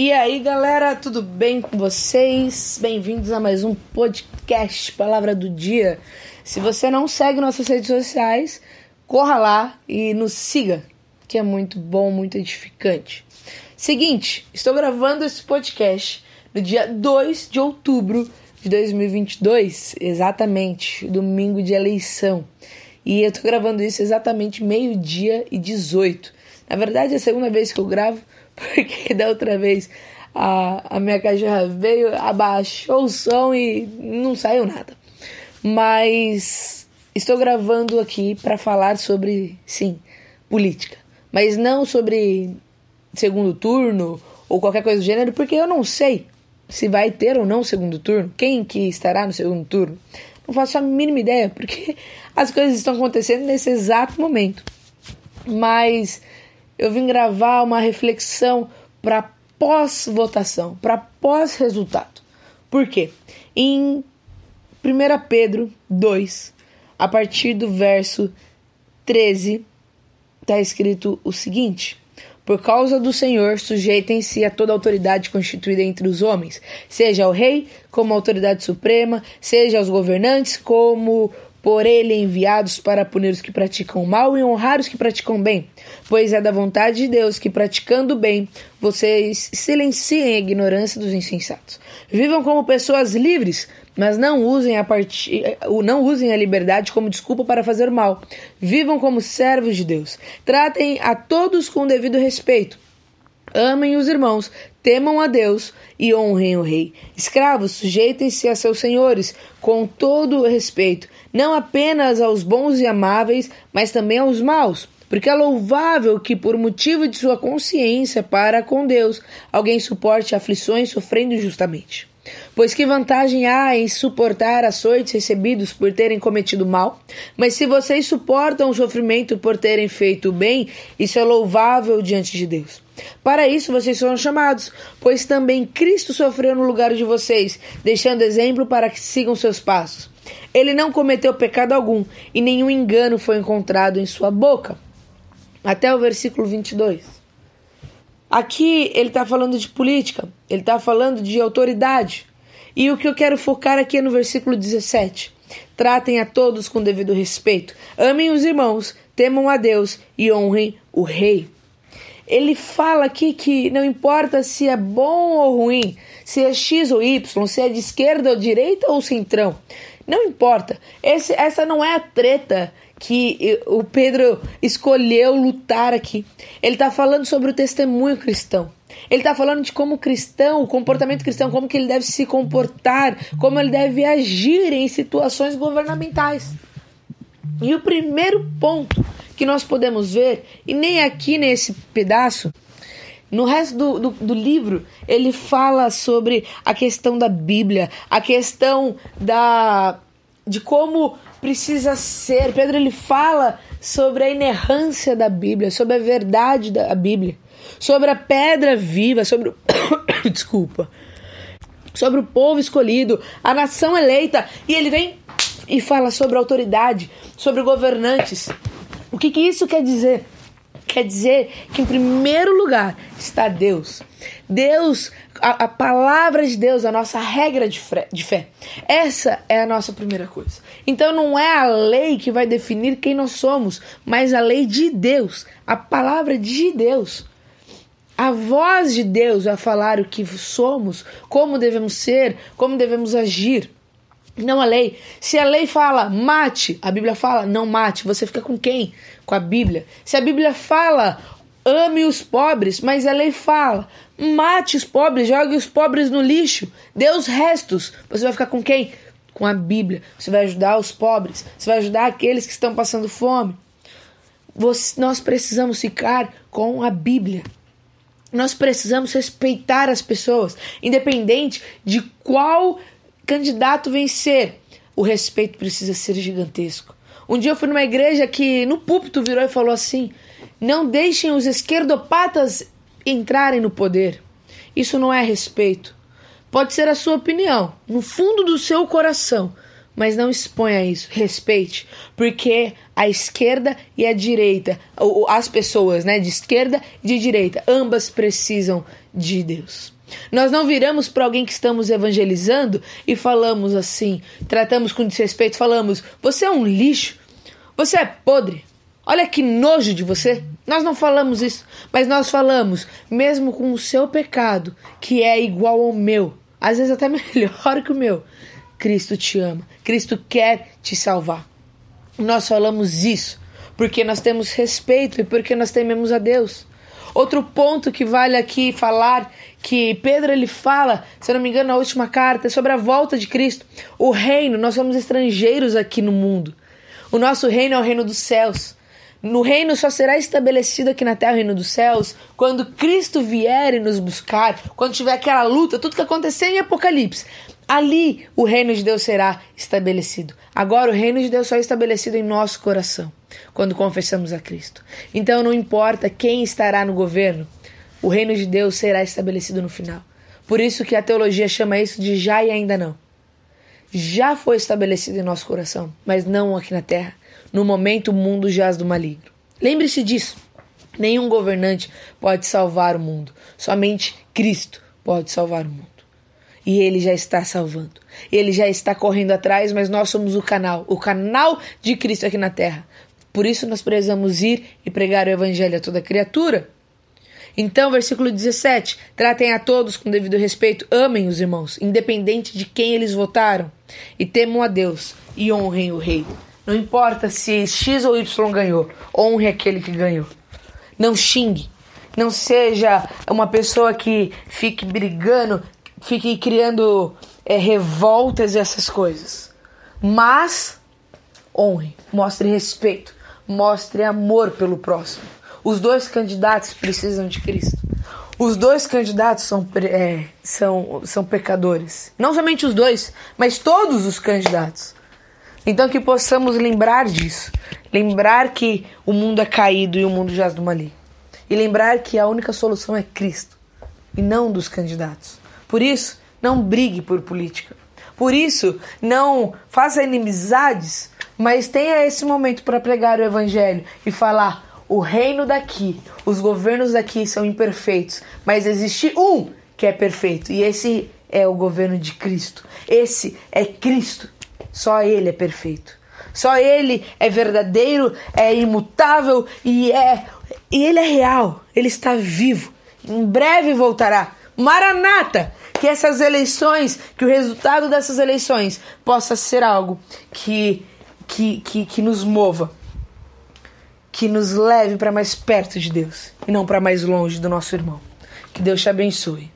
E aí, galera, tudo bem com vocês? Bem-vindos a mais um podcast Palavra do Dia. Se você não segue nossas redes sociais, corra lá e nos siga, que é muito bom, muito edificante. Seguinte, estou gravando esse podcast no dia 2 de outubro de 2022, exatamente, domingo de eleição. E eu tô gravando isso exatamente meio-dia e 18. Na verdade, é a segunda vez que eu gravo porque da outra vez a, a minha cachorra veio, abaixou o som e não saiu nada. Mas estou gravando aqui para falar sobre, sim, política. Mas não sobre segundo turno ou qualquer coisa do gênero, porque eu não sei se vai ter ou não segundo turno, quem que estará no segundo turno. Não faço a mínima ideia, porque as coisas estão acontecendo nesse exato momento. Mas eu vim gravar uma reflexão para pós-votação, para pós-resultado. Por quê? Em 1 Pedro 2, a partir do verso 13, está escrito o seguinte: Por causa do Senhor, sujeitem-se a toda autoridade constituída entre os homens, seja o rei como autoridade suprema, seja os governantes como por ele enviados para punir os que praticam mal e honrar os que praticam bem. Pois é da vontade de Deus que, praticando bem, vocês silenciem a ignorância dos insensatos. Vivam como pessoas livres, mas não usem a, part... não usem a liberdade como desculpa para fazer mal. Vivam como servos de Deus. Tratem a todos com devido respeito. Amem os irmãos, temam a Deus e honrem o rei. Escravos, sujeitem-se a seus senhores com todo o respeito, não apenas aos bons e amáveis, mas também aos maus. Porque é louvável que, por motivo de sua consciência para com Deus, alguém suporte aflições sofrendo injustamente. Pois que vantagem há em suportar açoites recebidos por terem cometido mal? Mas se vocês suportam o sofrimento por terem feito o bem, isso é louvável diante de Deus. Para isso vocês foram chamados, pois também Cristo sofreu no lugar de vocês, deixando exemplo para que sigam seus passos. Ele não cometeu pecado algum, e nenhum engano foi encontrado em sua boca. Até o versículo 22. Aqui ele está falando de política, ele está falando de autoridade. E o que eu quero focar aqui é no versículo 17. Tratem a todos com devido respeito, amem os irmãos, temam a Deus e honrem o rei ele fala aqui que não importa se é bom ou ruim, se é X ou Y, se é de esquerda ou direita ou centrão. Não importa. Esse, essa não é a treta que o Pedro escolheu lutar aqui. Ele está falando sobre o testemunho cristão. Ele está falando de como cristão, o comportamento cristão, como que ele deve se comportar, como ele deve agir em situações governamentais. E o primeiro ponto que nós podemos ver, e nem aqui nesse pedaço, no resto do, do, do, livro, ele fala sobre a questão da Bíblia, a questão da de como precisa ser. Pedro ele fala sobre a inerrância da Bíblia, sobre a verdade da Bíblia, sobre a pedra viva, sobre o desculpa, sobre o povo escolhido, a nação eleita, e ele vem e fala sobre autoridade, sobre governantes, o que, que isso quer dizer? Quer dizer que, em primeiro lugar, está Deus. Deus, a, a palavra de Deus, a nossa regra de, de fé. Essa é a nossa primeira coisa. Então, não é a lei que vai definir quem nós somos, mas a lei de Deus, a palavra de Deus. A voz de Deus vai falar o que somos, como devemos ser, como devemos agir não a lei. Se a lei fala mate, a Bíblia fala não mate, você fica com quem? Com a Bíblia. Se a Bíblia fala ame os pobres, mas a lei fala mate os pobres, jogue os pobres no lixo, dê os restos, você vai ficar com quem? Com a Bíblia. Você vai ajudar os pobres, você vai ajudar aqueles que estão passando fome. Você, nós precisamos ficar com a Bíblia. Nós precisamos respeitar as pessoas, independente de qual candidato vencer, o respeito precisa ser gigantesco. Um dia eu fui numa igreja que no púlpito virou e falou assim: não deixem os esquerdopatas entrarem no poder. Isso não é respeito. Pode ser a sua opinião, no fundo do seu coração, mas não exponha isso, respeite, porque a esquerda e a direita, as pessoas, né, de esquerda e de direita, ambas precisam de Deus. Nós não viramos para alguém que estamos evangelizando e falamos assim, tratamos com desrespeito, falamos: "Você é um lixo, você é podre, Olha que nojo de você. Nós não falamos isso, mas nós falamos, mesmo com o seu pecado, que é igual ao meu, às vezes até melhor que o meu. Cristo te ama, Cristo quer te salvar. Nós falamos isso porque nós temos respeito e porque nós tememos a Deus. Outro ponto que vale aqui falar, que Pedro ele fala, se não me engano, na última carta, é sobre a volta de Cristo. O reino, nós somos estrangeiros aqui no mundo. O nosso reino é o reino dos céus. No reino só será estabelecido aqui na terra o reino dos céus quando Cristo vier e nos buscar, quando tiver aquela luta, tudo que aconteceu em Apocalipse. Ali o reino de Deus será estabelecido. Agora o reino de Deus só é estabelecido em nosso coração, quando confessamos a Cristo. Então não importa quem estará no governo, o reino de Deus será estabelecido no final. Por isso que a teologia chama isso de já e ainda não. Já foi estabelecido em nosso coração, mas não aqui na terra. No momento, o mundo jaz do maligno. Lembre-se disso. Nenhum governante pode salvar o mundo. Somente Cristo pode salvar o mundo. E ele já está salvando. Ele já está correndo atrás, mas nós somos o canal o canal de Cristo aqui na terra. Por isso nós precisamos ir e pregar o evangelho a toda criatura. Então, versículo 17: tratem a todos com devido respeito, amem os irmãos, independente de quem eles votaram, e temam a Deus e honrem o rei. Não importa se X ou Y ganhou, honre aquele que ganhou. Não xingue. Não seja uma pessoa que fique brigando, fique criando é, revoltas e essas coisas. Mas honre, mostre respeito, mostre amor pelo próximo. Os dois candidatos precisam de Cristo. Os dois candidatos são, é, são, são pecadores. Não somente os dois, mas todos os candidatos. Então que possamos lembrar disso, lembrar que o mundo é caído e o mundo jaz do maligno. E lembrar que a única solução é Cristo e não dos candidatos. Por isso, não brigue por política. Por isso, não faça inimizades, mas tenha esse momento para pregar o evangelho e falar: o reino daqui, os governos daqui são imperfeitos, mas existe um que é perfeito, e esse é o governo de Cristo. Esse é Cristo. Só Ele é perfeito. Só Ele é verdadeiro, é imutável e é e Ele é real. Ele está vivo. Em breve voltará. Maranata! Que essas eleições, que o resultado dessas eleições possa ser algo que que, que, que nos mova, que nos leve para mais perto de Deus e não para mais longe do nosso irmão. Que Deus te abençoe.